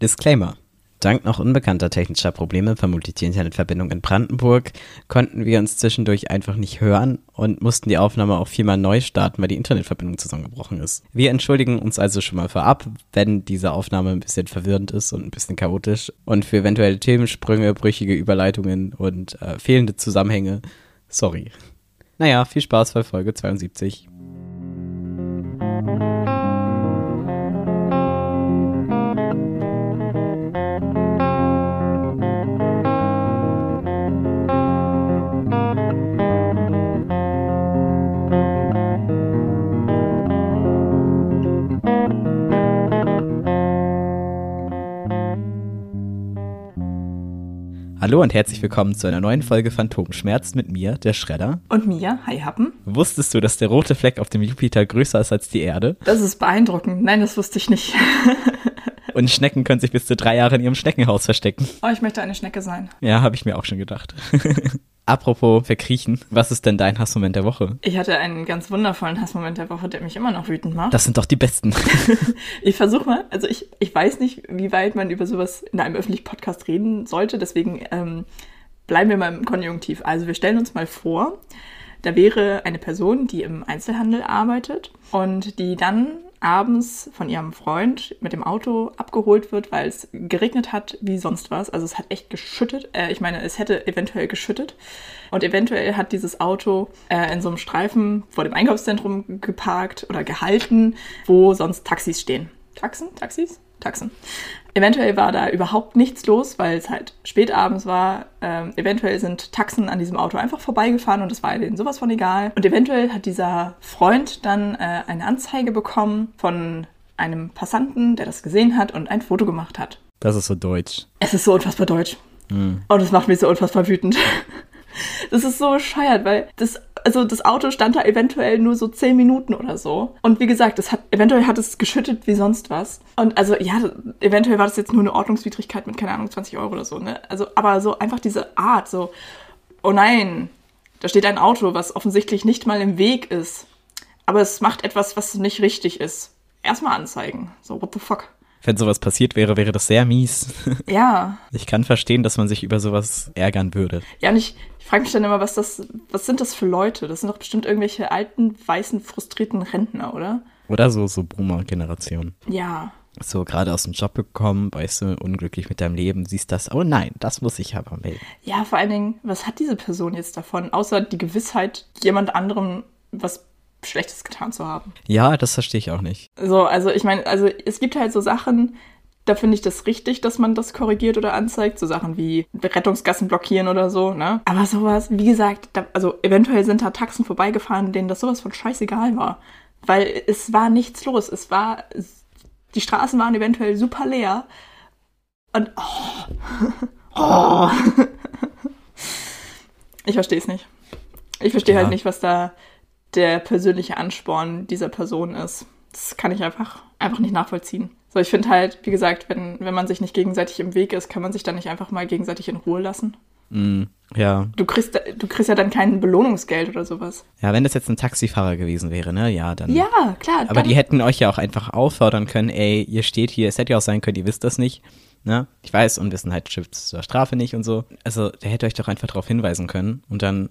Disclaimer. Dank noch unbekannter technischer Probleme, vermutlich die Internetverbindung in Brandenburg, konnten wir uns zwischendurch einfach nicht hören und mussten die Aufnahme auch viermal neu starten, weil die Internetverbindung zusammengebrochen ist. Wir entschuldigen uns also schon mal vorab, wenn diese Aufnahme ein bisschen verwirrend ist und ein bisschen chaotisch und für eventuelle Themensprünge, brüchige Überleitungen und äh, fehlende Zusammenhänge. Sorry. Naja, viel Spaß bei Folge 72. Hallo und herzlich willkommen zu einer neuen Folge Phantomschmerz mit mir, der Schredder. Und mir, Hi Happen. Wusstest du, dass der rote Fleck auf dem Jupiter größer ist als die Erde? Das ist beeindruckend. Nein, das wusste ich nicht. und Schnecken können sich bis zu drei Jahre in ihrem Schneckenhaus verstecken. Oh, ich möchte eine Schnecke sein. Ja, habe ich mir auch schon gedacht. Apropos verkriechen, was ist denn dein Hassmoment der Woche? Ich hatte einen ganz wundervollen Hassmoment der Woche, der mich immer noch wütend macht. Das sind doch die besten. ich versuche mal, also ich, ich weiß nicht, wie weit man über sowas in einem öffentlichen Podcast reden sollte, deswegen ähm, bleiben wir mal im Konjunktiv. Also wir stellen uns mal vor, da wäre eine Person, die im Einzelhandel arbeitet und die dann abends von ihrem Freund mit dem Auto abgeholt wird, weil es geregnet hat wie sonst was. Also es hat echt geschüttet. Äh, ich meine, es hätte eventuell geschüttet. Und eventuell hat dieses Auto äh, in so einem Streifen vor dem Einkaufszentrum geparkt oder gehalten, wo sonst Taxis stehen. Taxen? Taxis? Taxen. Eventuell war da überhaupt nichts los, weil es halt spät abends war. Ähm, eventuell sind Taxen an diesem Auto einfach vorbeigefahren und es war denen sowas von egal. Und eventuell hat dieser Freund dann äh, eine Anzeige bekommen von einem Passanten, der das gesehen hat und ein Foto gemacht hat. Das ist so deutsch. Es ist so unfassbar deutsch. Mhm. Und es macht mich so unfassbar wütend. Das ist so bescheuert, weil das, also das Auto stand da eventuell nur so zehn Minuten oder so. Und wie gesagt, es hat, eventuell hat es geschüttet wie sonst was. Und also, ja, eventuell war das jetzt nur eine Ordnungswidrigkeit mit, keine Ahnung, 20 Euro oder so, ne? Also, aber so einfach diese Art, so, oh nein, da steht ein Auto, was offensichtlich nicht mal im Weg ist. Aber es macht etwas, was nicht richtig ist. Erstmal anzeigen. So, what the fuck? Wenn sowas passiert wäre, wäre das sehr mies. Ja. Ich kann verstehen, dass man sich über sowas ärgern würde. Ja, und ich, ich frage mich dann immer, was das, was sind das für Leute? Das sind doch bestimmt irgendwelche alten, weißen, frustrierten Rentner, oder? Oder so, so Boomer-Generation. Ja. So gerade aus dem Job gekommen, weißt du, unglücklich mit deinem Leben, siehst das, oh nein, das muss ich aber melden. Ja, vor allen Dingen, was hat diese Person jetzt davon, außer die Gewissheit, jemand anderem was Schlechtes getan zu haben. Ja, das verstehe ich auch nicht. So, also ich meine, also es gibt halt so Sachen, da finde ich das richtig, dass man das korrigiert oder anzeigt. So Sachen wie Rettungsgassen blockieren oder so, ne? Aber sowas, wie gesagt, da, also eventuell sind da Taxen vorbeigefahren, denen das sowas von scheißegal war. Weil es war nichts los. Es war, die Straßen waren eventuell super leer. Und, oh, oh. ich verstehe es nicht. Ich verstehe ja. halt nicht, was da der persönliche Ansporn dieser Person ist. Das kann ich einfach, einfach nicht nachvollziehen. So, ich finde halt, wie gesagt, wenn, wenn man sich nicht gegenseitig im Weg ist, kann man sich dann nicht einfach mal gegenseitig in Ruhe lassen. Mm, ja. Du kriegst, du kriegst ja dann kein Belohnungsgeld oder sowas. Ja, wenn das jetzt ein Taxifahrer gewesen wäre, ne? Ja, dann. Ja, klar. Aber die hätten euch ja auch einfach auffordern können, ey, ihr steht hier, es hätte ja auch sein können, ihr wisst das nicht. Ne? Ich weiß, Unwissenheit schützt zur Strafe nicht und so. Also, der hätte euch doch einfach darauf hinweisen können und dann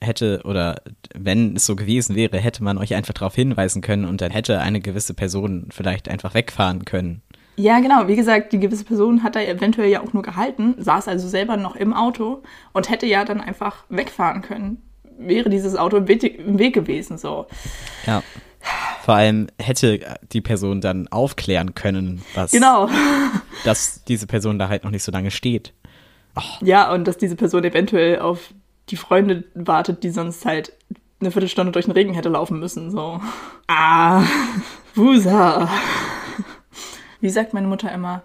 hätte oder wenn es so gewesen wäre, hätte man euch einfach darauf hinweisen können und dann hätte eine gewisse Person vielleicht einfach wegfahren können. Ja, genau. Wie gesagt, die gewisse Person hat da eventuell ja auch nur gehalten, saß also selber noch im Auto und hätte ja dann einfach wegfahren können. Wäre dieses Auto im Weg, gewesen, so. Ja. Vor allem hätte die Person dann aufklären können, was. Genau. dass diese Person da halt noch nicht so lange steht. Oh. Ja, und dass diese Person eventuell auf die Freunde wartet, die sonst halt eine Viertelstunde durch den Regen hätte laufen müssen. So. Ah, Wusa. Wie sagt meine Mutter immer,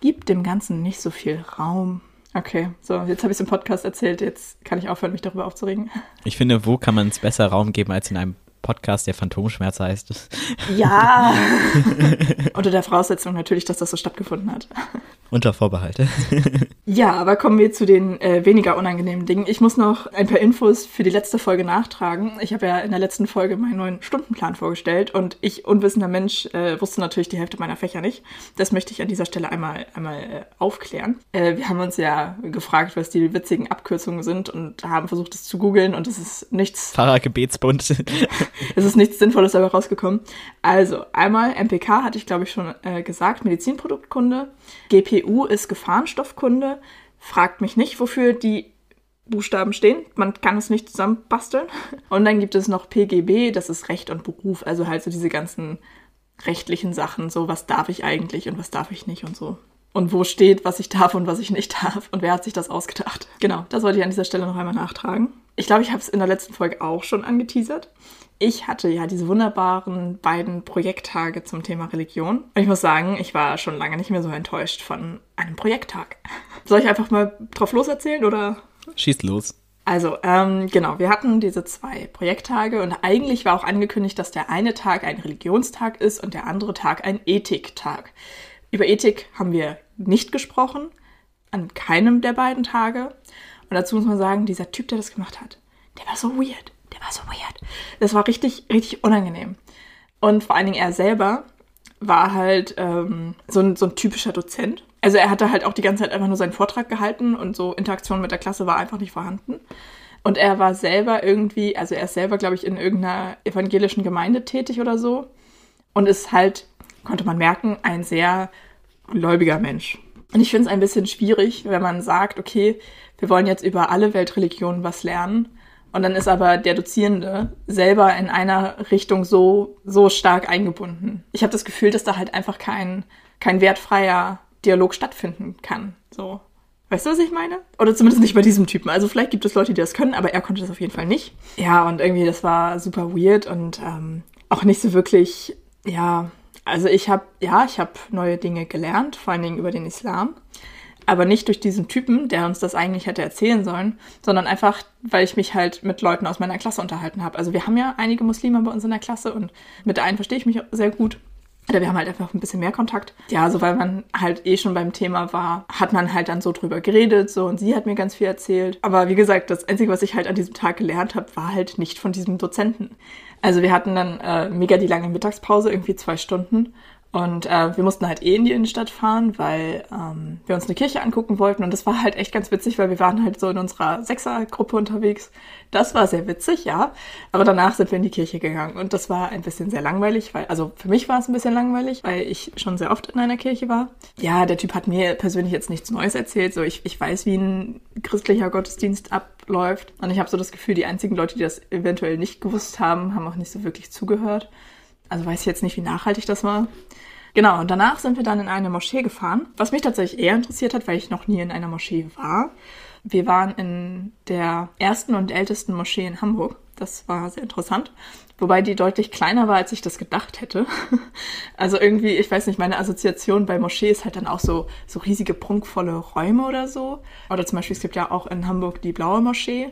gib dem Ganzen nicht so viel Raum. Okay, so, jetzt habe ich es im Podcast erzählt, jetzt kann ich aufhören, mich darüber aufzuregen. Ich finde, wo kann man es besser Raum geben als in einem Podcast, der Phantomschmerz heißt. Ja. Unter der Voraussetzung natürlich, dass das so stattgefunden hat. Unter Vorbehalte. ja, aber kommen wir zu den äh, weniger unangenehmen Dingen. Ich muss noch ein paar Infos für die letzte Folge nachtragen. Ich habe ja in der letzten Folge meinen neuen Stundenplan vorgestellt und ich, unwissender Mensch, äh, wusste natürlich die Hälfte meiner Fächer nicht. Das möchte ich an dieser Stelle einmal, einmal äh, aufklären. Äh, wir haben uns ja gefragt, was die witzigen Abkürzungen sind und haben versucht, es zu googeln und es ist nichts. Pfarrergebetsbund. es ist nichts Sinnvolles dabei rausgekommen. Also, einmal MPK hatte ich, glaube ich, schon äh, gesagt, Medizinproduktkunde. GPU ist Gefahrenstoffkunde. Fragt mich nicht, wofür die Buchstaben stehen. Man kann es nicht zusammenbasteln. Und dann gibt es noch PGB, das ist Recht und Beruf. Also halt so diese ganzen rechtlichen Sachen. So, was darf ich eigentlich und was darf ich nicht und so. Und wo steht, was ich darf und was ich nicht darf. Und wer hat sich das ausgedacht? Genau, das wollte ich an dieser Stelle noch einmal nachtragen. Ich glaube, ich habe es in der letzten Folge auch schon angeteasert. Ich hatte ja diese wunderbaren beiden Projekttage zum Thema Religion. Und ich muss sagen, ich war schon lange nicht mehr so enttäuscht von einem Projekttag. Soll ich einfach mal drauf loserzählen oder? Schießt los. Also, ähm, genau, wir hatten diese zwei Projekttage und eigentlich war auch angekündigt, dass der eine Tag ein Religionstag ist und der andere Tag ein Ethiktag. Über Ethik haben wir nicht gesprochen, an keinem der beiden Tage. Und dazu muss man sagen, dieser Typ, der das gemacht hat, der war so weird. Der war so weird. Das war richtig, richtig unangenehm. Und vor allen Dingen er selber war halt ähm, so, ein, so ein typischer Dozent. Also er hatte halt auch die ganze Zeit einfach nur seinen Vortrag gehalten und so Interaktion mit der Klasse war einfach nicht vorhanden. Und er war selber irgendwie, also er ist selber, glaube ich, in irgendeiner evangelischen Gemeinde tätig oder so. Und ist halt, konnte man merken, ein sehr gläubiger Mensch. Und ich finde es ein bisschen schwierig, wenn man sagt, okay, wir wollen jetzt über alle Weltreligionen was lernen und dann ist aber der Dozierende selber in einer Richtung so, so stark eingebunden. Ich habe das Gefühl, dass da halt einfach kein, kein wertfreier Dialog stattfinden kann. So. Weißt du, was ich meine? Oder zumindest nicht bei diesem Typen. Also vielleicht gibt es Leute, die das können, aber er konnte das auf jeden Fall nicht. Ja, und irgendwie, das war super weird und ähm, auch nicht so wirklich, ja, also ich habe, ja, ich habe neue Dinge gelernt, vor allen Dingen über den Islam aber nicht durch diesen Typen, der uns das eigentlich hätte erzählen sollen, sondern einfach, weil ich mich halt mit Leuten aus meiner Klasse unterhalten habe. Also wir haben ja einige Muslime bei uns in der Klasse und mit der verstehe ich mich sehr gut. Oder wir haben halt einfach ein bisschen mehr Kontakt. Ja, so weil man halt eh schon beim Thema war, hat man halt dann so drüber geredet, so und sie hat mir ganz viel erzählt. Aber wie gesagt, das Einzige, was ich halt an diesem Tag gelernt habe, war halt nicht von diesem Dozenten. Also wir hatten dann äh, mega die lange Mittagspause, irgendwie zwei Stunden. Und äh, wir mussten halt eh in die Innenstadt fahren, weil ähm, wir uns eine Kirche angucken wollten. Und das war halt echt ganz witzig, weil wir waren halt so in unserer Sechsergruppe unterwegs. Das war sehr witzig, ja. Aber danach sind wir in die Kirche gegangen. Und das war ein bisschen sehr langweilig, weil, also für mich war es ein bisschen langweilig, weil ich schon sehr oft in einer Kirche war. Ja, der Typ hat mir persönlich jetzt nichts Neues erzählt. So, ich, ich weiß, wie ein christlicher Gottesdienst abläuft. Und ich habe so das Gefühl, die einzigen Leute, die das eventuell nicht gewusst haben, haben auch nicht so wirklich zugehört. Also weiß ich jetzt nicht, wie nachhaltig das war. Genau, und danach sind wir dann in eine Moschee gefahren, was mich tatsächlich eher interessiert hat, weil ich noch nie in einer Moschee war. Wir waren in der ersten und ältesten Moschee in Hamburg. Das war sehr interessant. Wobei die deutlich kleiner war, als ich das gedacht hätte. Also irgendwie, ich weiß nicht, meine Assoziation bei Moschee ist halt dann auch so, so riesige, prunkvolle Räume oder so. Oder zum Beispiel, es gibt ja auch in Hamburg die Blaue Moschee.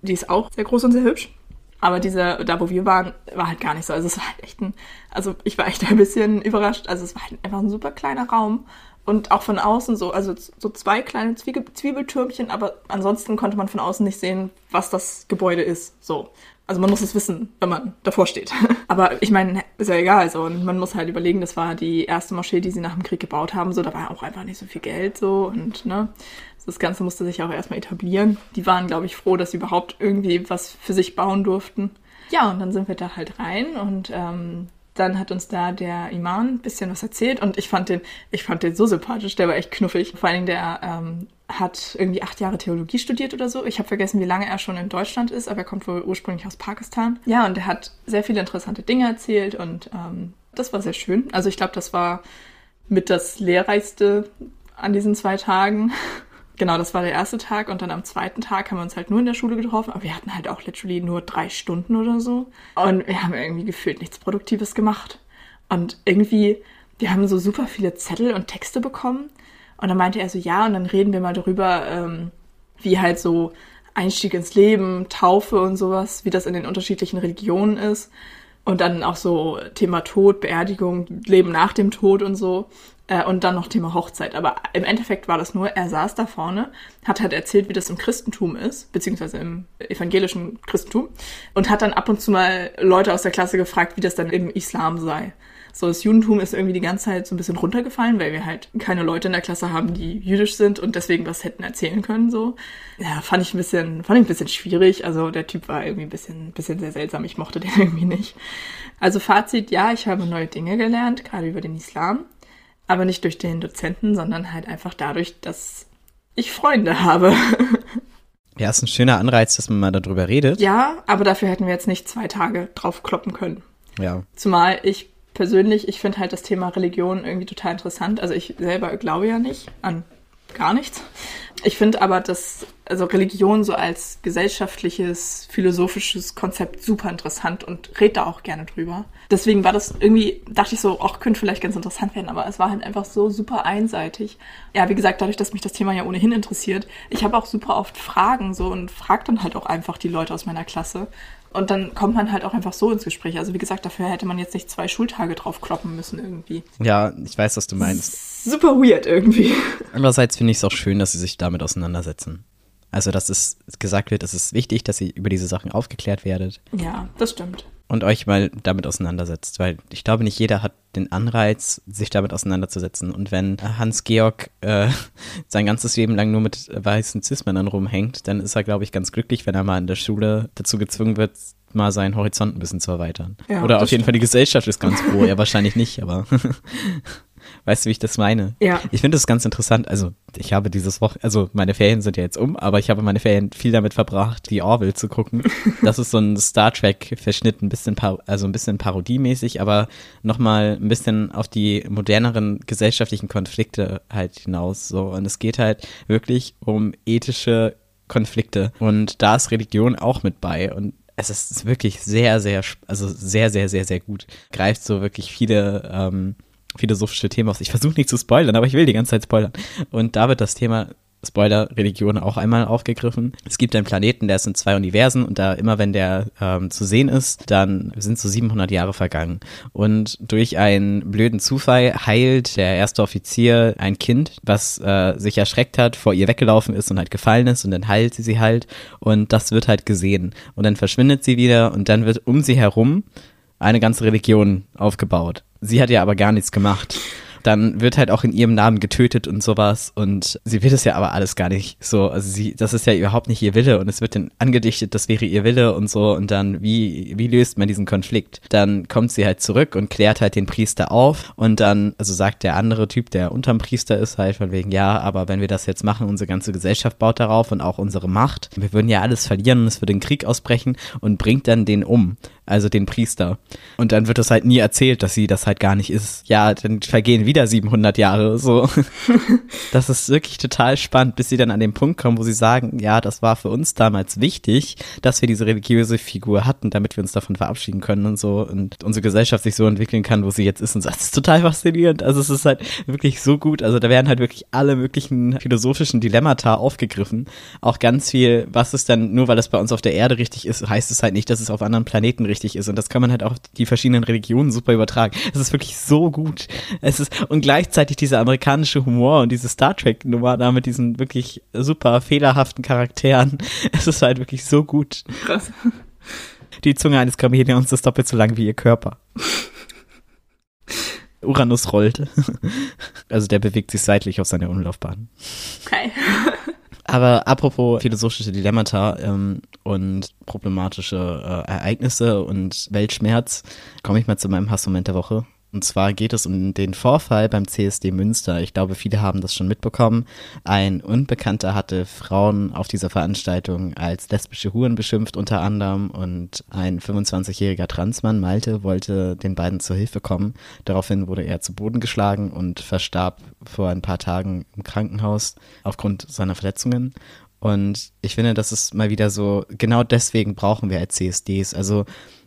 Die ist auch sehr groß und sehr hübsch. Aber diese, da wo wir waren, war halt gar nicht so. Also es war halt echt ein, also ich war echt ein bisschen überrascht. Also es war halt einfach ein super kleiner Raum. Und auch von außen so, also so zwei kleine Zwiebel Zwiebeltürmchen, aber ansonsten konnte man von außen nicht sehen, was das Gebäude ist. So. Also man muss es wissen, wenn man davor steht. aber ich meine, ist ja egal. So. Und man muss halt überlegen, das war die erste Moschee, die sie nach dem Krieg gebaut haben. So, da war auch einfach nicht so viel Geld so und ne. Das Ganze musste sich auch erstmal etablieren. Die waren, glaube ich, froh, dass sie überhaupt irgendwie was für sich bauen durften. Ja, und dann sind wir da halt rein und ähm, dann hat uns da der Iman ein bisschen was erzählt und ich fand den, ich fand den so sympathisch, der war echt knuffig. Vor allen Dingen, der ähm, hat irgendwie acht Jahre Theologie studiert oder so. Ich habe vergessen, wie lange er schon in Deutschland ist, aber er kommt wohl ursprünglich aus Pakistan. Ja, und er hat sehr viele interessante Dinge erzählt und ähm, das war sehr schön. Also ich glaube, das war mit das Lehrreichste an diesen zwei Tagen. Genau, das war der erste Tag und dann am zweiten Tag haben wir uns halt nur in der Schule getroffen, aber wir hatten halt auch literally nur drei Stunden oder so. Und wir haben irgendwie gefühlt nichts Produktives gemacht. Und irgendwie, wir haben so super viele Zettel und Texte bekommen. Und dann meinte er so, ja, und dann reden wir mal darüber, ähm, wie halt so Einstieg ins Leben, Taufe und sowas, wie das in den unterschiedlichen Religionen ist. Und dann auch so Thema Tod, Beerdigung, Leben nach dem Tod und so. Äh, und dann noch Thema Hochzeit. Aber im Endeffekt war das nur, er saß da vorne, hat halt erzählt, wie das im Christentum ist, beziehungsweise im evangelischen Christentum. Und hat dann ab und zu mal Leute aus der Klasse gefragt, wie das dann im Islam sei. So, das Judentum ist irgendwie die ganze Zeit so ein bisschen runtergefallen, weil wir halt keine Leute in der Klasse haben, die jüdisch sind und deswegen was hätten erzählen können, so. Ja, fand ich ein bisschen, fand ich ein bisschen schwierig. Also, der Typ war irgendwie ein bisschen, ein bisschen sehr seltsam. Ich mochte den irgendwie nicht. Also, Fazit, ja, ich habe neue Dinge gelernt, gerade über den Islam. Aber nicht durch den Dozenten, sondern halt einfach dadurch, dass ich Freunde habe. Ja, ist ein schöner Anreiz, dass man mal darüber redet. Ja, aber dafür hätten wir jetzt nicht zwei Tage drauf kloppen können. Ja. Zumal ich persönlich, ich finde halt das Thema Religion irgendwie total interessant. Also ich selber glaube ja nicht an gar nichts. Ich finde aber, dass also Religion so als gesellschaftliches, philosophisches Konzept super interessant und red da auch gerne drüber. Deswegen war das irgendwie, dachte ich so, auch könnte vielleicht ganz interessant werden, aber es war halt einfach so super einseitig. Ja, wie gesagt, dadurch, dass mich das Thema ja ohnehin interessiert, ich habe auch super oft Fragen so und frage dann halt auch einfach die Leute aus meiner Klasse. Und dann kommt man halt auch einfach so ins Gespräch. Also wie gesagt, dafür hätte man jetzt nicht zwei Schultage drauf kloppen müssen irgendwie. Ja, ich weiß, was du meinst. Super weird irgendwie. Andererseits finde ich es auch schön, dass sie sich damit auseinandersetzen. Also, dass es gesagt wird, es ist wichtig, dass ihr über diese Sachen aufgeklärt werdet. Ja, das stimmt. Und euch mal damit auseinandersetzt, weil ich glaube, nicht jeder hat den Anreiz, sich damit auseinanderzusetzen. Und wenn Hans-Georg äh, sein ganzes Leben lang nur mit weißen Cis-Männern rumhängt, dann ist er, glaube ich, ganz glücklich, wenn er mal in der Schule dazu gezwungen wird, mal seinen Horizont ein bisschen zu erweitern. Ja, Oder auf jeden Fall die Gesellschaft ist ganz froh. er wahrscheinlich nicht, aber Weißt du, wie ich das meine? Ja. Ich finde das ganz interessant. Also, ich habe dieses Woche, also meine Ferien sind ja jetzt um, aber ich habe meine Ferien viel damit verbracht, die Orville zu gucken. Das ist so ein Star Trek-Verschnitt, ein bisschen, also ein bisschen parodiemäßig, aber nochmal ein bisschen auf die moderneren gesellschaftlichen Konflikte halt hinaus. So. Und es geht halt wirklich um ethische Konflikte. Und da ist Religion auch mit bei. Und es ist wirklich sehr, sehr, also sehr, sehr, sehr, sehr gut. Greift so wirklich viele ähm, philosophische Themen aus. Ich versuche nicht zu spoilern, aber ich will die ganze Zeit spoilern. Und da wird das Thema Spoiler, Religion auch einmal aufgegriffen. Es gibt einen Planeten, der ist in zwei Universen und da immer, wenn der ähm, zu sehen ist, dann sind so 700 Jahre vergangen. Und durch einen blöden Zufall heilt der erste Offizier ein Kind, was äh, sich erschreckt hat, vor ihr weggelaufen ist und halt gefallen ist und dann heilt sie sie halt und das wird halt gesehen. Und dann verschwindet sie wieder und dann wird um sie herum eine ganze Religion aufgebaut. Sie hat ja aber gar nichts gemacht. Dann wird halt auch in ihrem Namen getötet und sowas und sie will es ja aber alles gar nicht. So, also sie, das ist ja überhaupt nicht ihr Wille und es wird dann angedichtet, das wäre ihr Wille und so und dann, wie, wie löst man diesen Konflikt? Dann kommt sie halt zurück und klärt halt den Priester auf und dann, also sagt der andere Typ, der unterm Priester ist, halt von wegen, ja, aber wenn wir das jetzt machen, unsere ganze Gesellschaft baut darauf und auch unsere Macht, wir würden ja alles verlieren und es würde ein Krieg ausbrechen und bringt dann den um also den Priester. Und dann wird es halt nie erzählt, dass sie das halt gar nicht ist. Ja, dann vergehen wieder 700 Jahre, so. das ist wirklich total spannend, bis sie dann an den Punkt kommen, wo sie sagen, ja, das war für uns damals wichtig, dass wir diese religiöse Figur hatten, damit wir uns davon verabschieden können und so und unsere Gesellschaft sich so entwickeln kann, wo sie jetzt ist und. Das ist total faszinierend. Also es ist halt wirklich so gut. Also da werden halt wirklich alle möglichen philosophischen Dilemmata aufgegriffen. Auch ganz viel, was ist dann, nur weil es bei uns auf der Erde richtig ist, heißt es halt nicht, dass es auf anderen Planeten richtig ist. Und das kann man halt auch die verschiedenen Religionen super übertragen. Es ist wirklich so gut. Es ist, und gleichzeitig dieser amerikanische Humor und diese Star Trek-Nummer da mit diesen wirklich super fehlerhaften Charakteren. Es ist halt wirklich so gut. Krass. Die Zunge eines Chamäleons ist doppelt so lang wie ihr Körper. Uranus rollt. Also der bewegt sich seitlich auf seiner Umlaufbahn. Okay. Aber apropos philosophische Dilemmata ähm, und problematische äh, Ereignisse und Weltschmerz, komme ich mal zu meinem Hassmoment der Woche. Und zwar geht es um den Vorfall beim CSD Münster. Ich glaube, viele haben das schon mitbekommen. Ein Unbekannter hatte Frauen auf dieser Veranstaltung als lesbische Huren beschimpft unter anderem und ein 25-jähriger Transmann, Malte, wollte den beiden zur Hilfe kommen. Daraufhin wurde er zu Boden geschlagen und verstarb vor ein paar Tagen im Krankenhaus aufgrund seiner Verletzungen. Und ich finde, das ist mal wieder so, genau deswegen brauchen wir als CSDs. Also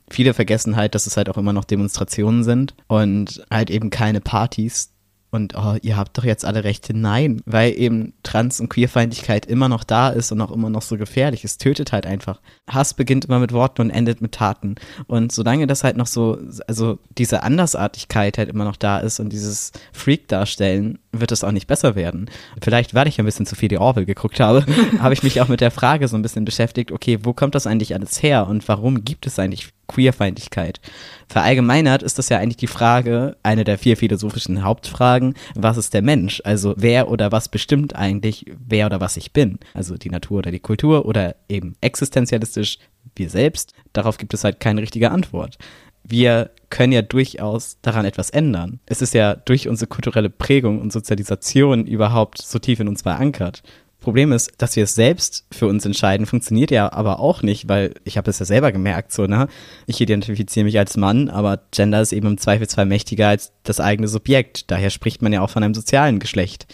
Viele vergessen halt, dass es halt auch immer noch Demonstrationen sind und halt eben keine Partys. und oh, ihr habt doch jetzt alle Rechte. Nein, weil eben Trans- und Queerfeindlichkeit immer noch da ist und auch immer noch so gefährlich. Es tötet halt einfach. Hass beginnt immer mit Worten und endet mit Taten. Und solange das halt noch so, also diese Andersartigkeit halt immer noch da ist und dieses Freak-Darstellen, wird es auch nicht besser werden. Vielleicht, weil ich ein bisschen zu viel die Orwell geguckt habe, habe ich mich auch mit der Frage so ein bisschen beschäftigt, okay, wo kommt das eigentlich alles her und warum gibt es eigentlich Queerfeindlichkeit? Verallgemeinert ist das ja eigentlich die Frage, eine der vier philosophischen Hauptfragen, was ist der Mensch? Also wer oder was bestimmt eigentlich, wer oder was ich bin? Also die Natur oder die Kultur oder eben existenzialistisch wir selbst? Darauf gibt es halt keine richtige Antwort wir können ja durchaus daran etwas ändern. Es ist ja durch unsere kulturelle Prägung und Sozialisation überhaupt so tief in uns verankert. Problem ist, dass wir es selbst für uns entscheiden, funktioniert ja aber auch nicht, weil ich habe es ja selber gemerkt, so, ne? Ich identifiziere mich als Mann, aber Gender ist eben im Zweifelsfall mächtiger als das eigene Subjekt. Daher spricht man ja auch von einem sozialen Geschlecht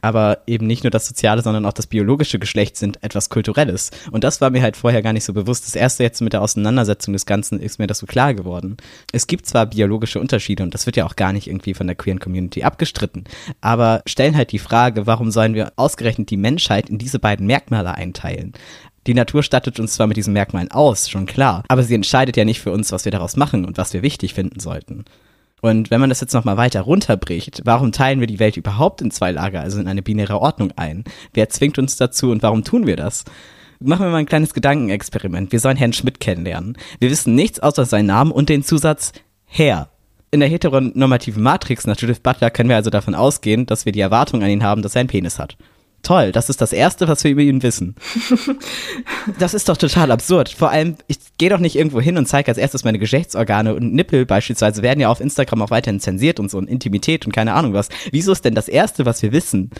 aber eben nicht nur das soziale, sondern auch das biologische Geschlecht sind etwas Kulturelles. Und das war mir halt vorher gar nicht so bewusst. Das erste jetzt mit der Auseinandersetzung des Ganzen ist mir das so klar geworden. Es gibt zwar biologische Unterschiede und das wird ja auch gar nicht irgendwie von der queeren Community abgestritten, aber stellen halt die Frage, warum sollen wir ausgerechnet die Menschheit in diese beiden Merkmale einteilen? Die Natur stattet uns zwar mit diesen Merkmalen aus, schon klar, aber sie entscheidet ja nicht für uns, was wir daraus machen und was wir wichtig finden sollten. Und wenn man das jetzt nochmal weiter runterbricht, warum teilen wir die Welt überhaupt in zwei Lager, also in eine binäre Ordnung ein? Wer zwingt uns dazu und warum tun wir das? Machen wir mal ein kleines Gedankenexperiment. Wir sollen Herrn Schmidt kennenlernen. Wir wissen nichts außer seinen Namen und den Zusatz Herr. In der heteronormativen Matrix nach Judith Butler können wir also davon ausgehen, dass wir die Erwartung an ihn haben, dass er einen Penis hat. Toll, das ist das Erste, was wir über ihn wissen. das ist doch total absurd. Vor allem, ich gehe doch nicht irgendwo hin und zeige als erstes meine Geschlechtsorgane und Nippel beispielsweise werden ja auf Instagram auch weiterhin zensiert und so und Intimität und keine Ahnung was. Wieso ist denn das Erste, was wir wissen,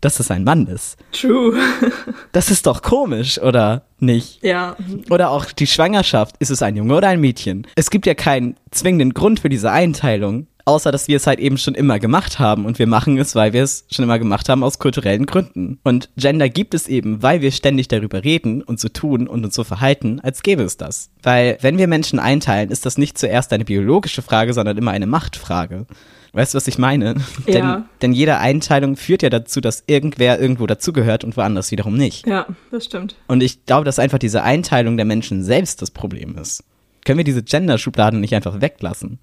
dass es ein Mann ist? True. das ist doch komisch, oder nicht? Ja. Oder auch die Schwangerschaft. Ist es ein Junge oder ein Mädchen? Es gibt ja keinen zwingenden Grund für diese Einteilung außer dass wir es halt eben schon immer gemacht haben und wir machen es, weil wir es schon immer gemacht haben aus kulturellen Gründen. Und Gender gibt es eben, weil wir ständig darüber reden und so tun und uns so verhalten, als gäbe es das. Weil wenn wir Menschen einteilen, ist das nicht zuerst eine biologische Frage, sondern immer eine Machtfrage. Weißt du, was ich meine? Ja. denn, denn jede Einteilung führt ja dazu, dass irgendwer irgendwo dazugehört und woanders wiederum nicht. Ja, das stimmt. Und ich glaube, dass einfach diese Einteilung der Menschen selbst das Problem ist. Können wir diese Gender-Schubladen nicht einfach weglassen?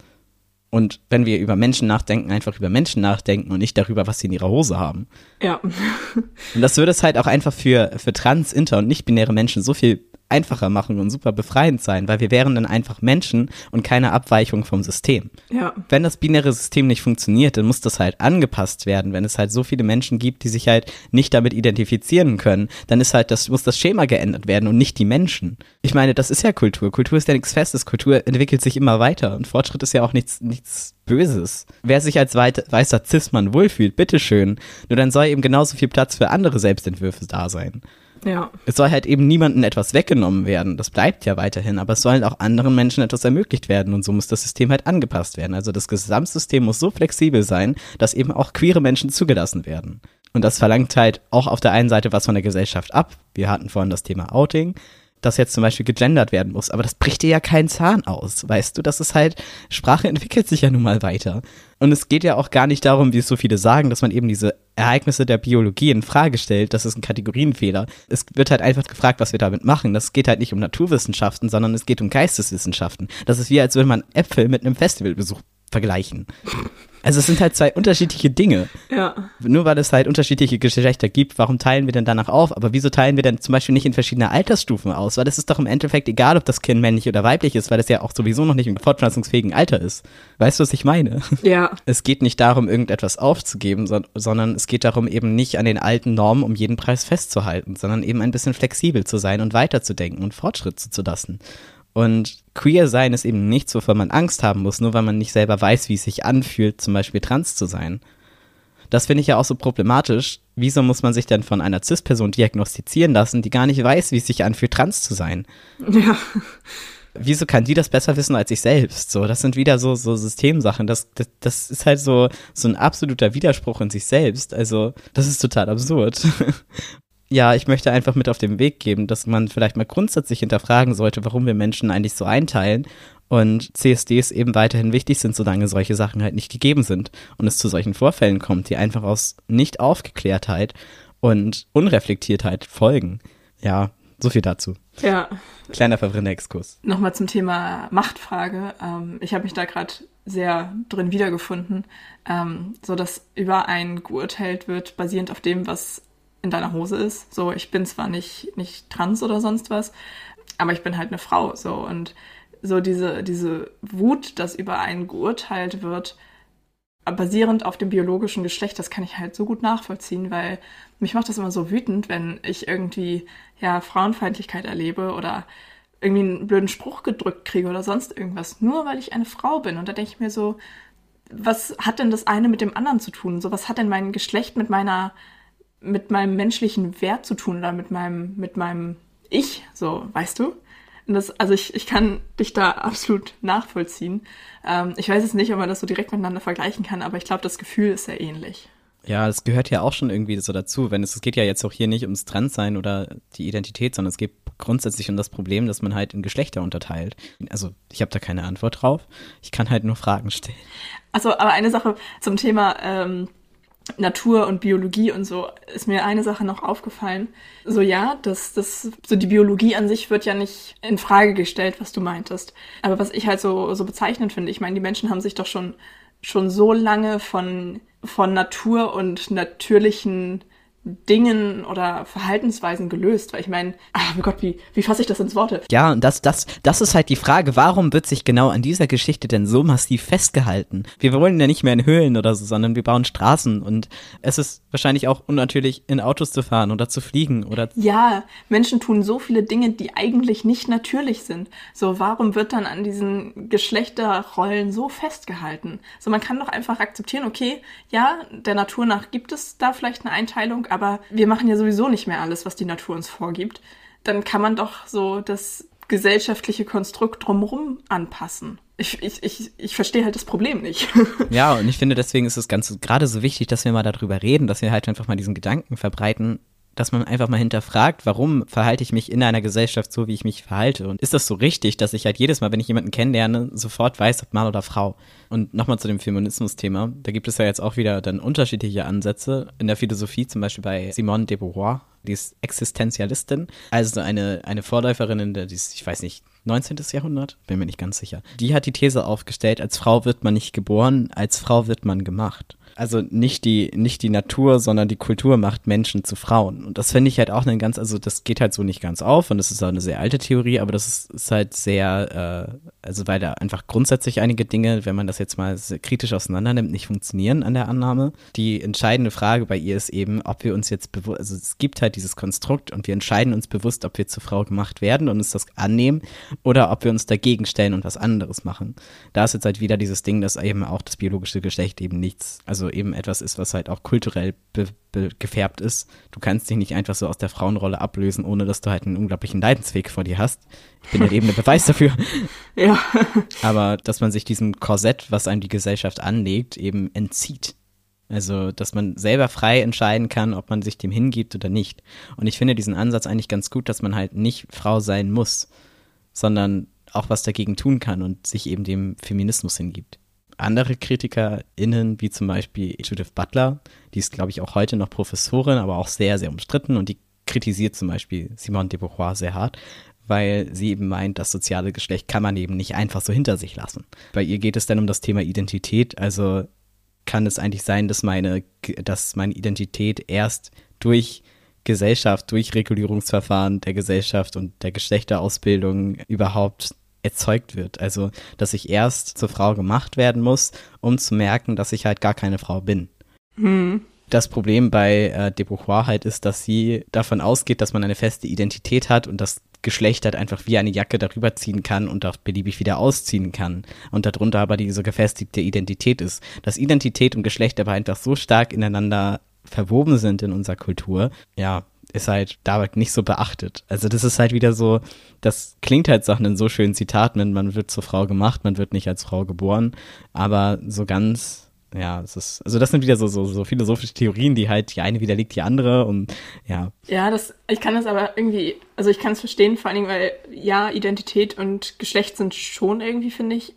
Und wenn wir über Menschen nachdenken, einfach über Menschen nachdenken und nicht darüber, was sie in ihrer Hose haben. Ja. und das würde es halt auch einfach für, für trans, inter und nicht-binäre Menschen so viel einfacher machen und super befreiend sein, weil wir wären dann einfach Menschen und keine Abweichung vom System. Ja. Wenn das binäre System nicht funktioniert, dann muss das halt angepasst werden. Wenn es halt so viele Menschen gibt, die sich halt nicht damit identifizieren können, dann ist halt das, muss das Schema geändert werden und nicht die Menschen. Ich meine, das ist ja Kultur. Kultur ist ja nichts Festes. Kultur entwickelt sich immer weiter und Fortschritt ist ja auch nichts, nichts Böses. Wer sich als weißer Cis-Mann wohlfühlt, bitteschön. Nur dann soll eben genauso viel Platz für andere Selbstentwürfe da sein. Ja. Es soll halt eben niemandem etwas weggenommen werden. Das bleibt ja weiterhin, aber es sollen auch anderen Menschen etwas ermöglicht werden und so muss das System halt angepasst werden. Also das Gesamtsystem muss so flexibel sein, dass eben auch queere Menschen zugelassen werden. Und das verlangt halt auch auf der einen Seite was von der Gesellschaft ab. Wir hatten vorhin das Thema Outing dass jetzt zum Beispiel gegendert werden muss. Aber das bricht dir ja keinen Zahn aus, weißt du? Das ist halt, Sprache entwickelt sich ja nun mal weiter. Und es geht ja auch gar nicht darum, wie es so viele sagen, dass man eben diese Ereignisse der Biologie in Frage stellt. Das ist ein Kategorienfehler. Es wird halt einfach gefragt, was wir damit machen. Das geht halt nicht um Naturwissenschaften, sondern es geht um Geisteswissenschaften. Das ist wie, als würde man Äpfel mit einem Festivalbesuch vergleichen. Also es sind halt zwei unterschiedliche Dinge. Ja. Nur weil es halt unterschiedliche Geschlechter gibt, warum teilen wir denn danach auf? Aber wieso teilen wir denn zum Beispiel nicht in verschiedene Altersstufen aus? Weil es ist doch im Endeffekt egal, ob das Kind männlich oder weiblich ist, weil es ja auch sowieso noch nicht im fortpflanzungsfähigen Alter ist. Weißt du, was ich meine? Ja. Es geht nicht darum, irgendetwas aufzugeben, so, sondern es geht darum, eben nicht an den alten Normen um jeden Preis festzuhalten, sondern eben ein bisschen flexibel zu sein und weiterzudenken und Fortschritt zuzulassen. Und queer sein ist eben nichts, wovon man Angst haben muss, nur weil man nicht selber weiß, wie es sich anfühlt, zum Beispiel trans zu sein. Das finde ich ja auch so problematisch. Wieso muss man sich denn von einer Cis-Person diagnostizieren lassen, die gar nicht weiß, wie es sich anfühlt, trans zu sein? Ja. Wieso kann die das besser wissen als ich selbst? So, das sind wieder so, so Systemsachen. Das, das, das ist halt so, so ein absoluter Widerspruch in sich selbst. Also, das ist total absurd. ja, ich möchte einfach mit auf den Weg geben, dass man vielleicht mal grundsätzlich hinterfragen sollte, warum wir Menschen eigentlich so einteilen und CSDs eben weiterhin wichtig sind, solange solche Sachen halt nicht gegeben sind und es zu solchen Vorfällen kommt, die einfach aus Nicht-Aufgeklärtheit und Unreflektiertheit folgen. Ja, so viel dazu. Ja. Kleiner verwirrender Exkurs. Nochmal zum Thema Machtfrage. Ähm, ich habe mich da gerade sehr drin wiedergefunden, ähm, so dass über einen geurteilt wird, basierend auf dem, was in deiner Hose ist. So, ich bin zwar nicht, nicht trans oder sonst was, aber ich bin halt eine Frau. So, und so diese, diese Wut, dass über einen geurteilt wird, basierend auf dem biologischen Geschlecht, das kann ich halt so gut nachvollziehen, weil mich macht das immer so wütend, wenn ich irgendwie ja Frauenfeindlichkeit erlebe oder irgendwie einen blöden Spruch gedrückt kriege oder sonst irgendwas, nur weil ich eine Frau bin. Und da denke ich mir so, was hat denn das eine mit dem anderen zu tun? So, was hat denn mein Geschlecht mit meiner, mit meinem menschlichen Wert zu tun oder mit meinem, mit meinem Ich? So, weißt du? Das, also ich, ich kann dich da absolut nachvollziehen. Ähm, ich weiß jetzt nicht, ob man das so direkt miteinander vergleichen kann, aber ich glaube, das Gefühl ist sehr ähnlich. Ja, es gehört ja auch schon irgendwie so dazu. Wenn es, es geht ja jetzt auch hier nicht ums Transsein oder die Identität, sondern es geht grundsätzlich um das Problem, dass man halt in Geschlechter unterteilt. Also ich habe da keine Antwort drauf. Ich kann halt nur Fragen stellen. Also, aber eine Sache zum Thema ähm, Natur und Biologie und so ist mir eine Sache noch aufgefallen. So ja, das, das, so die Biologie an sich wird ja nicht in Frage gestellt, was du meintest. Aber was ich halt so, so bezeichnend finde, ich meine, die Menschen haben sich doch schon, schon so lange von, von Natur und natürlichen Dingen oder Verhaltensweisen gelöst, weil ich meine, ach oh Gott, wie, wie fasse ich das ins Worte? Ja, und das, das, das ist halt die Frage, warum wird sich genau an dieser Geschichte denn so massiv festgehalten? Wir wollen ja nicht mehr in Höhlen oder so, sondern wir bauen Straßen und es ist wahrscheinlich auch unnatürlich, in Autos zu fahren oder zu fliegen oder. Ja, Menschen tun so viele Dinge, die eigentlich nicht natürlich sind. So, warum wird dann an diesen Geschlechterrollen so festgehalten? So, man kann doch einfach akzeptieren, okay, ja, der Natur nach gibt es da vielleicht eine Einteilung, aber wir machen ja sowieso nicht mehr alles, was die Natur uns vorgibt, dann kann man doch so das gesellschaftliche Konstrukt drumherum anpassen. Ich, ich, ich, ich verstehe halt das Problem nicht. ja, und ich finde, deswegen ist es ganz gerade so wichtig, dass wir mal darüber reden, dass wir halt einfach mal diesen Gedanken verbreiten, dass man einfach mal hinterfragt, warum verhalte ich mich in einer Gesellschaft so, wie ich mich verhalte? Und ist das so richtig, dass ich halt jedes Mal, wenn ich jemanden kennenlerne, sofort weiß, ob Mann oder Frau? Und nochmal zu dem Feminismus-Thema. Da gibt es ja jetzt auch wieder dann unterschiedliche Ansätze in der Philosophie, zum Beispiel bei Simone de Beauvoir. Die ist Existenzialistin, also eine, eine Vorläuferin in der, ich weiß nicht, 19. Jahrhundert, bin mir nicht ganz sicher. Die hat die These aufgestellt, als Frau wird man nicht geboren, als Frau wird man gemacht. Also nicht die, nicht die Natur, sondern die Kultur macht Menschen zu Frauen. Und das finde ich halt auch einen ganz, also das geht halt so nicht ganz auf und das ist auch eine sehr alte Theorie, aber das ist, ist halt sehr, äh, also weil da einfach grundsätzlich einige Dinge, wenn man das jetzt mal kritisch auseinander nimmt, nicht funktionieren an der Annahme. Die entscheidende Frage bei ihr ist eben, ob wir uns jetzt bewusst, also es gibt halt dieses Konstrukt und wir entscheiden uns bewusst, ob wir zur Frau gemacht werden und uns das annehmen oder ob wir uns dagegen stellen und was anderes machen. Da ist jetzt halt wieder dieses Ding, dass eben auch das biologische Geschlecht eben nichts, also eben etwas ist, was halt auch kulturell gefärbt ist. Du kannst dich nicht einfach so aus der Frauenrolle ablösen, ohne dass du halt einen unglaublichen Leidensweg vor dir hast. Ich bin ja eben der Beweis dafür. Ja. Aber dass man sich diesem Korsett, was einem die Gesellschaft anlegt, eben entzieht. Also, dass man selber frei entscheiden kann, ob man sich dem hingibt oder nicht. Und ich finde diesen Ansatz eigentlich ganz gut, dass man halt nicht Frau sein muss, sondern auch was dagegen tun kann und sich eben dem Feminismus hingibt andere KritikerInnen, wie zum Beispiel Judith Butler, die ist, glaube ich, auch heute noch Professorin, aber auch sehr, sehr umstritten und die kritisiert zum Beispiel Simone de Beauvoir sehr hart, weil sie eben meint, das soziale Geschlecht kann man eben nicht einfach so hinter sich lassen. Bei ihr geht es dann um das Thema Identität, also kann es eigentlich sein, dass meine, dass meine Identität erst durch Gesellschaft, durch Regulierungsverfahren der Gesellschaft und der Geschlechterausbildung überhaupt erzeugt wird. Also, dass ich erst zur Frau gemacht werden muss, um zu merken, dass ich halt gar keine Frau bin. Hm. Das Problem bei äh, de Beauvoir halt ist, dass sie davon ausgeht, dass man eine feste Identität hat und das Geschlecht halt einfach wie eine Jacke darüber ziehen kann und auch beliebig wieder ausziehen kann. Und darunter aber diese gefestigte Identität ist. Dass Identität und Geschlecht aber einfach so stark ineinander verwoben sind in unserer Kultur, ja, ist halt dabei nicht so beachtet. Also das ist halt wieder so, das klingt halt nach einem so schönen Zitat, man wird zur Frau gemacht, man wird nicht als Frau geboren, aber so ganz ja, es ist, also das sind wieder so, so, so philosophische Theorien, die halt die eine widerlegt die andere und ja. Ja, das, ich kann das aber irgendwie, also ich kann es verstehen, vor allen Dingen, weil ja, Identität und Geschlecht sind schon irgendwie, finde ich,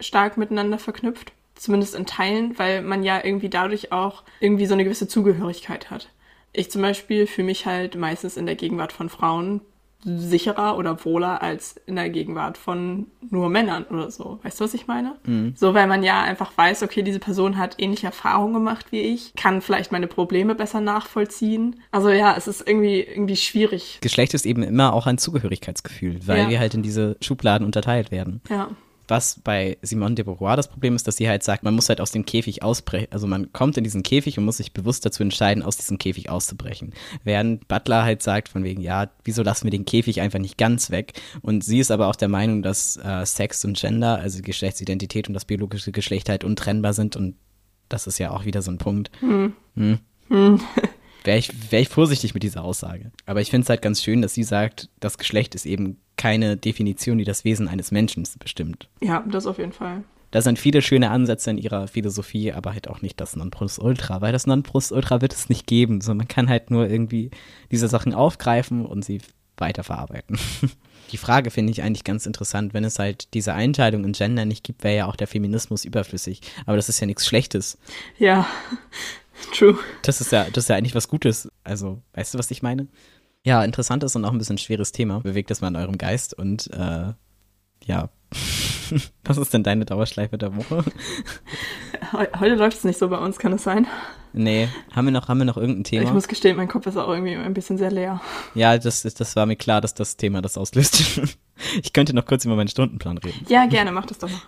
stark miteinander verknüpft. Zumindest in Teilen, weil man ja irgendwie dadurch auch irgendwie so eine gewisse Zugehörigkeit hat. Ich zum Beispiel fühle mich halt meistens in der Gegenwart von Frauen sicherer oder wohler als in der Gegenwart von nur Männern oder so. Weißt du, was ich meine? Mhm. So, weil man ja einfach weiß, okay, diese Person hat ähnliche Erfahrungen gemacht wie ich, kann vielleicht meine Probleme besser nachvollziehen. Also ja, es ist irgendwie, irgendwie schwierig. Geschlecht ist eben immer auch ein Zugehörigkeitsgefühl, weil ja. wir halt in diese Schubladen unterteilt werden. Ja. Was bei Simone de Beauvoir das Problem ist, dass sie halt sagt, man muss halt aus dem Käfig ausbrechen. Also man kommt in diesen Käfig und muss sich bewusst dazu entscheiden, aus diesem Käfig auszubrechen. Während Butler halt sagt, von wegen, ja, wieso lassen wir den Käfig einfach nicht ganz weg? Und sie ist aber auch der Meinung, dass äh, Sex und Gender, also Geschlechtsidentität und das biologische Geschlecht halt untrennbar sind. Und das ist ja auch wieder so ein Punkt. Hm. Hm. Hm. wäre ich, wär ich vorsichtig mit dieser Aussage. Aber ich finde es halt ganz schön, dass sie sagt, das Geschlecht ist eben keine Definition, die das Wesen eines Menschen bestimmt. Ja, das auf jeden Fall. Da sind viele schöne Ansätze in ihrer Philosophie, aber halt auch nicht das Nonplusultra, weil das Nonplusultra wird es nicht geben. So, man kann halt nur irgendwie diese Sachen aufgreifen und sie weiterverarbeiten. Die Frage finde ich eigentlich ganz interessant. Wenn es halt diese Einteilung in Gender nicht gibt, wäre ja auch der Feminismus überflüssig. Aber das ist ja nichts Schlechtes. Ja, true. Das ist ja, das ist ja eigentlich was Gutes. Also, weißt du, was ich meine? Ja, interessantes und auch ein bisschen schweres Thema. Bewegt es mal in eurem Geist und äh, ja. Was ist denn deine Dauerschleife der Woche? Heute läuft es nicht so bei uns, kann es sein? Nee, haben wir noch, haben wir noch irgendein Thema? Ich muss gestehen, mein Kopf ist auch irgendwie ein bisschen sehr leer. Ja, das, das war mir klar, dass das Thema das auslöst. Ich könnte noch kurz über meinen Stundenplan reden. Ja, gerne, mach das doch noch.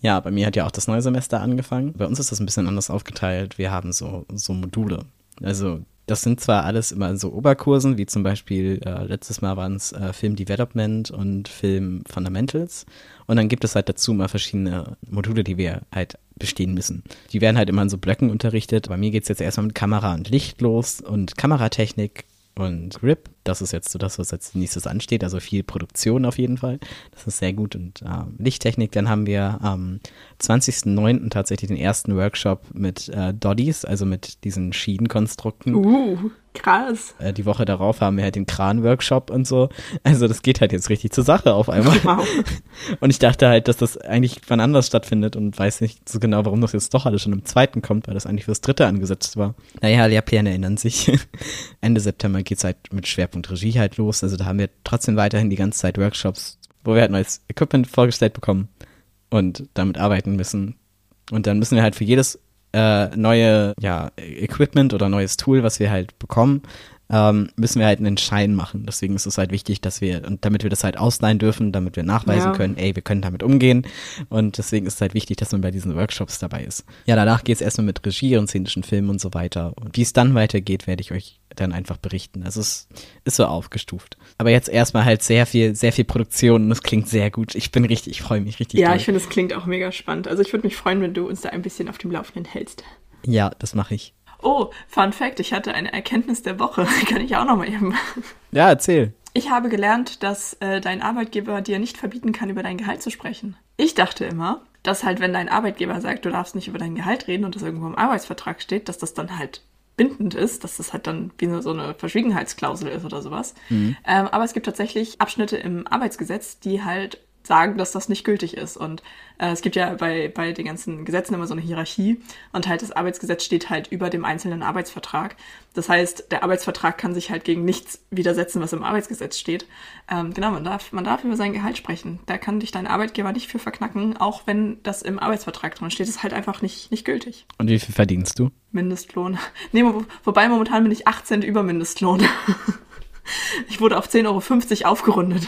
Ja, bei mir hat ja auch das neue Semester angefangen. Bei uns ist das ein bisschen anders aufgeteilt. Wir haben so, so Module. Also das sind zwar alles immer so Oberkursen, wie zum Beispiel äh, letztes Mal waren es äh, Film Development und Film Fundamentals. Und dann gibt es halt dazu mal verschiedene Module, die wir halt bestehen müssen. Die werden halt immer in so Blöcken unterrichtet. Bei mir geht es jetzt erstmal mit Kamera und Licht los und Kameratechnik und Grip. Das ist jetzt so das, was als nächstes ansteht. Also viel Produktion auf jeden Fall. Das ist sehr gut. Und äh, Lichttechnik, dann haben wir am 20.09. tatsächlich den ersten Workshop mit äh, Doddies, also mit diesen Schienenkonstrukten. Uh. Krass. Äh, die Woche darauf haben wir halt den Kran-Workshop und so. Also das geht halt jetzt richtig zur Sache auf einmal. Wow. Und ich dachte halt, dass das eigentlich wann anders stattfindet und weiß nicht so genau, warum das jetzt doch alles schon im zweiten kommt, weil das eigentlich fürs dritte angesetzt war. Naja, Lehrpläne erinnern sich. Ende September geht's halt mit Schwerpunkt Regie halt los. Also da haben wir trotzdem weiterhin die ganze Zeit Workshops, wo wir halt neues Equipment vorgestellt bekommen und damit arbeiten müssen. Und dann müssen wir halt für jedes äh, neue ja, Equipment oder neues Tool, was wir halt bekommen, ähm, müssen wir halt einen Schein machen. Deswegen ist es halt wichtig, dass wir, und damit wir das halt ausleihen dürfen, damit wir nachweisen ja. können, ey, wir können damit umgehen. Und deswegen ist es halt wichtig, dass man bei diesen Workshops dabei ist. Ja, danach geht es erstmal mit Regie und szenischen Filmen und so weiter. Und wie es dann weitergeht, werde ich euch dann einfach berichten. Also es ist so aufgestuft. Aber jetzt erstmal halt sehr viel, sehr viel Produktion und es klingt sehr gut. Ich bin richtig, ich freue mich richtig. Ja, doll. ich finde, es klingt auch mega spannend. Also ich würde mich freuen, wenn du uns da ein bisschen auf dem Laufenden hältst. Ja, das mache ich. Oh, Fun Fact, ich hatte eine Erkenntnis der Woche. Kann ich auch noch mal eben. Ja, erzähl. Ich habe gelernt, dass äh, dein Arbeitgeber dir nicht verbieten kann, über dein Gehalt zu sprechen. Ich dachte immer, dass halt, wenn dein Arbeitgeber sagt, du darfst nicht über dein Gehalt reden und das irgendwo im Arbeitsvertrag steht, dass das dann halt bindend ist, dass das halt dann wie so eine Verschwiegenheitsklausel ist oder sowas. Mhm. Ähm, aber es gibt tatsächlich Abschnitte im Arbeitsgesetz, die halt sagen, dass das nicht gültig ist. Und äh, es gibt ja bei, bei den ganzen Gesetzen immer so eine Hierarchie und halt das Arbeitsgesetz steht halt über dem einzelnen Arbeitsvertrag. Das heißt, der Arbeitsvertrag kann sich halt gegen nichts widersetzen, was im Arbeitsgesetz steht. Ähm, genau, man darf, man darf über sein Gehalt sprechen. Da kann dich dein Arbeitgeber nicht für verknacken, auch wenn das im Arbeitsvertrag drin steht. Das ist halt einfach nicht, nicht gültig. Und wie viel verdienst du? Mindestlohn. Nee, wo, wobei momentan bin ich 18 über Mindestlohn. Ich wurde auf 10,50 Euro aufgerundet.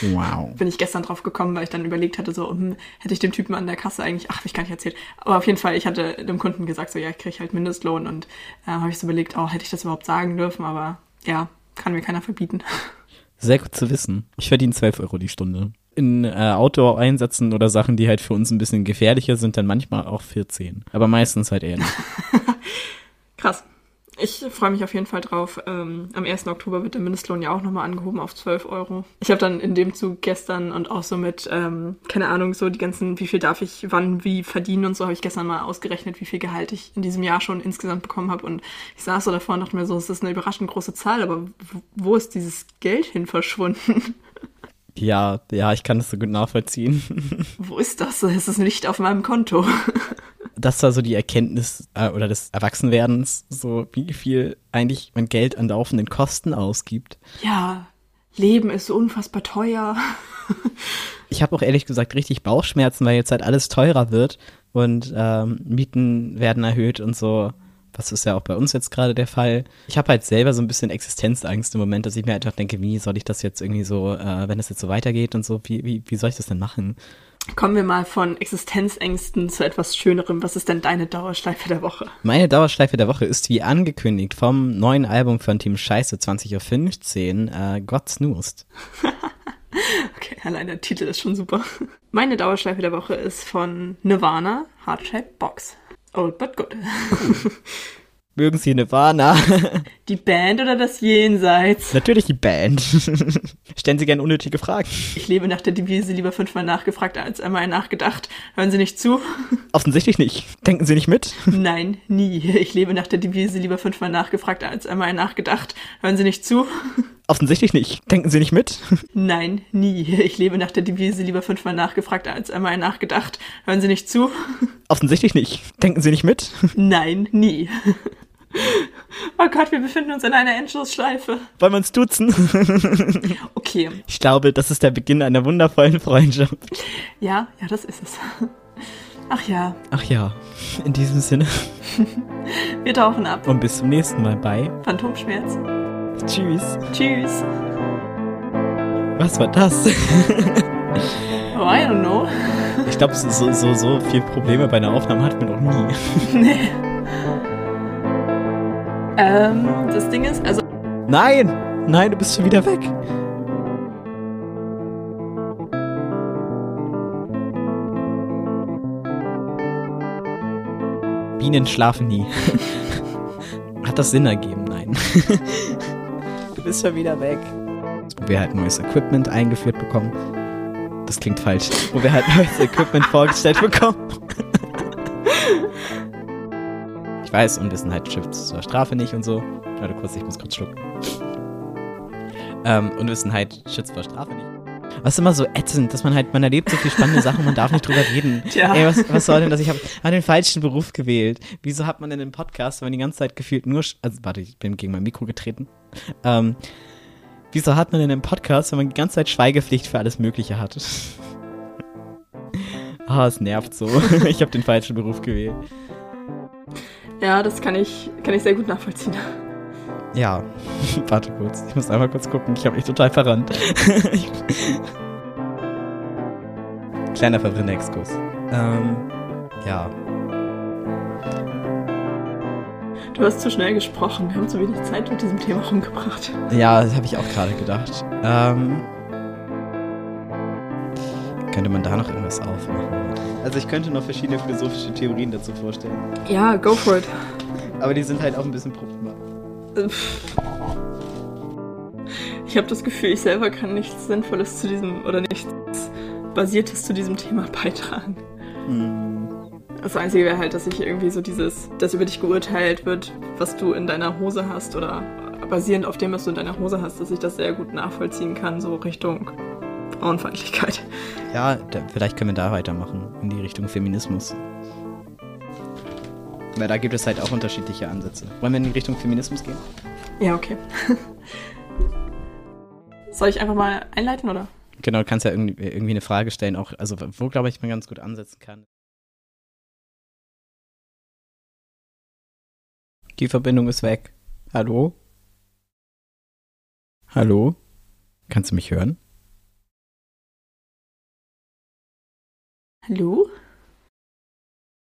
Wow. Bin ich gestern drauf gekommen, weil ich dann überlegt hatte, so, hm, hätte ich dem Typen an der Kasse eigentlich, ach, hab ich gar nicht erzählt. Aber auf jeden Fall, ich hatte dem Kunden gesagt, so, ja, ich kriege halt Mindestlohn und äh, habe ich so überlegt, oh, hätte ich das überhaupt sagen dürfen, aber ja, kann mir keiner verbieten. Sehr gut zu wissen. Ich verdiene 12 Euro die Stunde. In äh, Outdoor-Einsätzen oder Sachen, die halt für uns ein bisschen gefährlicher sind, dann manchmal auch 14. Aber meistens halt eher nicht. Krass. Ich freue mich auf jeden Fall drauf. Ähm, am 1. Oktober wird der Mindestlohn ja auch nochmal angehoben auf 12 Euro. Ich habe dann in dem Zug gestern und auch so mit, ähm, keine Ahnung, so die ganzen, wie viel darf ich wann wie verdienen und so, habe ich gestern mal ausgerechnet, wie viel Gehalt ich in diesem Jahr schon insgesamt bekommen habe. Und ich saß so davor und dachte mir so, es ist eine überraschend große Zahl, aber wo ist dieses Geld hin verschwunden? Ja, ja, ich kann das so gut nachvollziehen. Wo ist das? Es ist nicht auf meinem Konto. Das war so die Erkenntnis äh, oder des Erwachsenwerdens, so wie viel eigentlich mein Geld an laufenden Kosten ausgibt. Ja, Leben ist so unfassbar teuer. ich habe auch ehrlich gesagt richtig Bauchschmerzen, weil jetzt halt alles teurer wird und ähm, Mieten werden erhöht und so. Was ist ja auch bei uns jetzt gerade der Fall. Ich habe halt selber so ein bisschen Existenzangst im Moment, dass ich mir einfach denke, wie soll ich das jetzt irgendwie so, äh, wenn das jetzt so weitergeht und so, wie, wie, wie soll ich das denn machen? Kommen wir mal von Existenzängsten zu etwas Schönerem. Was ist denn deine Dauerschleife der Woche? Meine Dauerschleife der Woche ist wie angekündigt vom neuen Album von Team Scheiße 20.15 Uhr, äh, Gott Snoost. okay, allein der Titel ist schon super. Meine Dauerschleife der Woche ist von Nirvana, Heart Shaped Box. Old but good. Mögen Sie Nirvana? Die Band oder das Jenseits? Natürlich die Band. Stellen Sie gerne unnötige Fragen. Ich lebe nach der Devise lieber fünfmal nachgefragt als einmal nachgedacht. Hören Sie nicht zu? Offensichtlich nicht. Denken Sie nicht mit? Nein, nie. Ich lebe nach der Devise lieber fünfmal nachgefragt als einmal nachgedacht. Hören Sie nicht zu? Offensichtlich nicht. Denken Sie nicht mit? Nein, nie. Ich lebe nach der Devise lieber fünfmal nachgefragt als einmal nachgedacht. Hören Sie nicht zu? Offensichtlich nicht. Denken Sie nicht mit? Nein, nie. Oh Gott, wir befinden uns in einer Endlosschleife. Wollen wir uns duzen? Okay. Ich glaube, das ist der Beginn einer wundervollen Freundschaft. Ja, ja, das ist es. Ach ja. Ach ja, in diesem Sinne. Wir tauchen ab. Und bis zum nächsten Mal bei Phantomschmerz. Tschüss. Tschüss. Was war das? Oh, I don't know. Ich glaube, so, so, so viel Probleme bei einer Aufnahme hatten wir noch nie. Nee. Ähm, das Ding ist, also. Nein! Nein, du bist schon wieder weg. Bienen schlafen nie. Hat das Sinn ergeben? Nein. du bist schon wieder weg. Wo wir halt neues Equipment eingeführt bekommen. Das klingt falsch. Wo wir halt neues Equipment vorgestellt bekommen. Weiß, Unwissenheit schützt zur Strafe nicht und so. Warte kurz, ich muss kurz schlucken. Ähm, Unwissenheit schützt vor Strafe nicht. Was ist immer so ätzend, dass man halt, man erlebt so viel spannende Sachen, man darf nicht drüber reden. Tja. Ey, was, was soll denn das? Ich habe hab den falschen Beruf gewählt. Wieso hat man denn einen Podcast, wenn man die ganze Zeit gefühlt nur, also warte, ich bin gegen mein Mikro getreten. Ähm, wieso hat man denn einen Podcast, wenn man die ganze Zeit Schweigepflicht für alles Mögliche hat? Ah, es nervt so. ich habe den falschen Beruf gewählt. Ja, das kann ich, kann ich sehr gut nachvollziehen. Ja, warte kurz. Ich muss einmal kurz gucken. Ich habe mich total verrannt. Kleiner verwirrender Exkurs. Ähm, ja. Du hast zu schnell gesprochen. Wir haben zu wenig Zeit mit diesem Thema rumgebracht. Ja, das habe ich auch gerade gedacht. Ähm, könnte man da noch irgendwas aufmachen? Also ich könnte noch verschiedene philosophische Theorien dazu vorstellen. Ja, go for it. Aber die sind halt auch ein bisschen problematisch. Ich habe das Gefühl, ich selber kann nichts Sinnvolles zu diesem oder nichts Basiertes zu diesem Thema beitragen. Hm. Das Einzige wäre halt, dass ich irgendwie so dieses, dass über dich geurteilt wird, was du in deiner Hose hast oder basierend auf dem, was du in deiner Hose hast, dass ich das sehr gut nachvollziehen kann, so Richtung Frauenfeindlichkeit. Ja, da, vielleicht können wir da weitermachen, in die Richtung Feminismus. Weil da gibt es halt auch unterschiedliche Ansätze. Wollen wir in die Richtung Feminismus gehen? Ja, okay. Soll ich einfach mal einleiten, oder? Genau, du kannst ja irgendwie, irgendwie eine Frage stellen, auch, also wo, glaube ich, man ganz gut ansetzen kann. Die Verbindung ist weg. Hallo? Hallo? Kannst du mich hören? Hallo?